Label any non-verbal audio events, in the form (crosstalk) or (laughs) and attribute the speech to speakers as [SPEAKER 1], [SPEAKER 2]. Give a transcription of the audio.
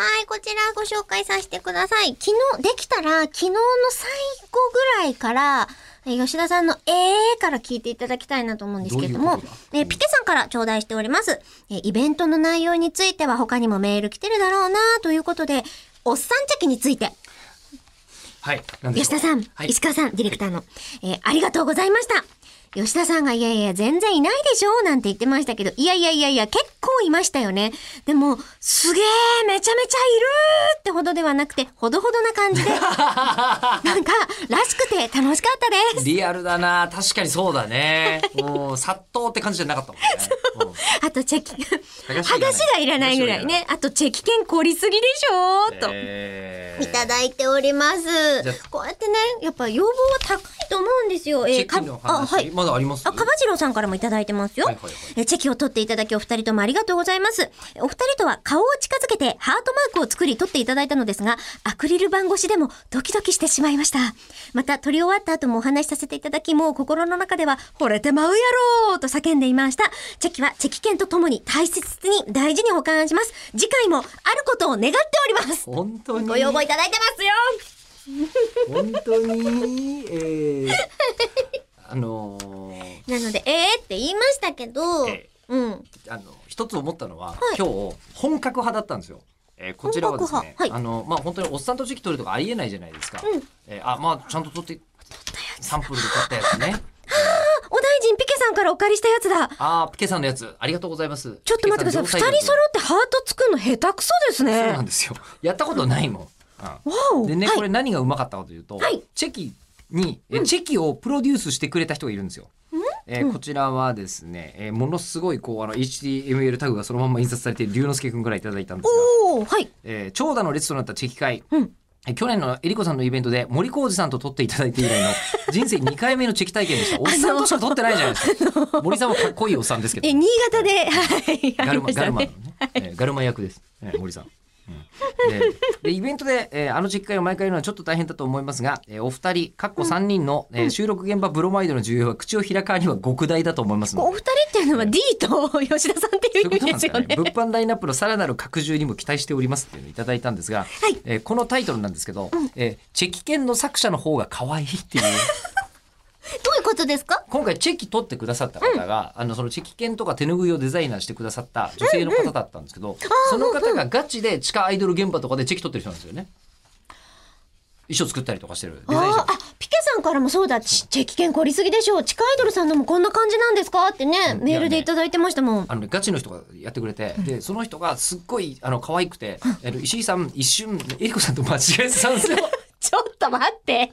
[SPEAKER 1] はい、こちらご紹介させてください。昨日、できたら、昨日の最後ぐらいから、えー吉田さんのえーから聞いていただきたいなと思うんですけれども
[SPEAKER 2] ど
[SPEAKER 1] えーピケさんから頂戴しております。えーイベントの内容については他にもメール来てるだろうなということで、おっさんチェキについて、
[SPEAKER 2] はい。
[SPEAKER 1] 吉田さん、
[SPEAKER 2] はい。
[SPEAKER 1] 石川さん、ディレクターの、えーありがとうございました。吉田さんが、いやいや、全然いないでしょなんて言ってましたけど、いやいやいやいや、結構いましたよね。でも、すげー、めちゃめちゃいるーってほどではなくて、ほどほどな感じで、(laughs) なんか、らしくて楽しかったです。
[SPEAKER 2] リアルだな確かにそうだね。もう、殺到って感じじゃなかったもんね。うん
[SPEAKER 1] あと、チェキ、
[SPEAKER 2] 剥がし
[SPEAKER 1] 剥がしがいらないぐらいね。あと、チェキ券凝りすぎでしょと。
[SPEAKER 2] えー
[SPEAKER 1] いただいております。こうやってね、やっぱ要望は高いと思うんですよ。
[SPEAKER 2] チ
[SPEAKER 1] え
[SPEAKER 2] ェキの話、
[SPEAKER 1] かあ、はい。
[SPEAKER 2] まだあります？
[SPEAKER 1] あ、かばじろうさんからもいただいてますよ。
[SPEAKER 2] はいはいはい
[SPEAKER 1] えチェキを取っていただきお二人ともありがとうございます。お二人とは顔を近づけてハートマークを作り取っていただいたのですが、アクリル板越しでもドキドキしてしまいました。また撮り終わった後もお話しさせていただき、もう心の中では惚れてまうやろうと叫んでいました。チェキはチェキ券とともに大切に大事に保管します。次回もあることを願っております。
[SPEAKER 2] 本当に？
[SPEAKER 1] ご要望いただいてますよ
[SPEAKER 2] 本当に、えー、あのー
[SPEAKER 1] なので、えーって言いましたけど、
[SPEAKER 2] え
[SPEAKER 1] うん。
[SPEAKER 2] あの、一つ思ったのは、
[SPEAKER 1] い
[SPEAKER 2] 今日、本格派だったんですよ。えーこちらはですね
[SPEAKER 1] はい
[SPEAKER 2] あの、まあ、本当におっさんとチェキ取るとかありえないじゃないですか。
[SPEAKER 1] うん
[SPEAKER 2] えーあ、まあ、ちゃんと取って、サンプルで取ったやつね。(laughs)
[SPEAKER 1] お大臣ピケさんからお借りしたやつだ。
[SPEAKER 2] あー、ピケさんのやつ、ありがとうございます。
[SPEAKER 1] ちょっと待ってください。二人揃ってハート作るの下手くそです
[SPEAKER 2] そう
[SPEAKER 1] ね
[SPEAKER 2] なん。ですよ。やったことないもん。うん。でね、
[SPEAKER 1] はい
[SPEAKER 2] これ何がうまかったかというと、
[SPEAKER 1] はい
[SPEAKER 2] チェキに、えチェキをプロデュースしてくれた人がいるんですよ。えーこちらはですね、えーものすごいこうあの HTML タグがそのまま印刷されている龍之介くんからいただいたんですが、
[SPEAKER 1] はい。
[SPEAKER 2] えー長蛇の列となったチェキ会、
[SPEAKER 1] うん
[SPEAKER 2] えー去年のえりこさんのイベントで森浩二さんと撮っていただいて以来の (laughs) 人生2回目のチェキ体験でした。おっさんとしか撮ってないじゃないですか。森さんはかっこいいおっさんですけど。
[SPEAKER 1] え、新潟で、はい、
[SPEAKER 2] ガルマガル。マのね、えーガルマ役です、えー森さん。うんででイベントで、えーあの実会を毎回やるのはちょっと大変だと思いますが、えーお二人、かっこ3人の、えー収録現場ブロマイドの重要は口を開かには極大だと思いますので。
[SPEAKER 1] お二人っていうのは D と吉田さんっていう意味ですよ
[SPEAKER 2] ね。
[SPEAKER 1] ね。
[SPEAKER 2] 物販ラインナップのさらなる拡充にも期待しておりますっていうのをいただいたんですが、
[SPEAKER 1] い
[SPEAKER 2] えーこのタイトルなんですけど、えーチェキ券の作者の方が可愛いっていう。
[SPEAKER 1] ことですか？
[SPEAKER 2] 今回チェキ取ってくださった方が、あのそのチェキ券とか手ぬぐいをデザイナーしてくださった女性の方だったんですけど、その方がガチで地下アイドル現場とかでチェキ取ってる人なんですよね。衣装作ったりとかしてるデザイ
[SPEAKER 1] あピケさんからもそうだ、チチェキ券凝りすぎでしょう。地下アイドルさんのもこんな感じなんですか？ってね、メールでいただいてましたもん。
[SPEAKER 2] あのね、ガチの人がやってくれて、でその人がすっごいあの可愛くて、あの石井さん一瞬えりこさんと間違えてたんですよ。(laughs)
[SPEAKER 1] ちょっと待って。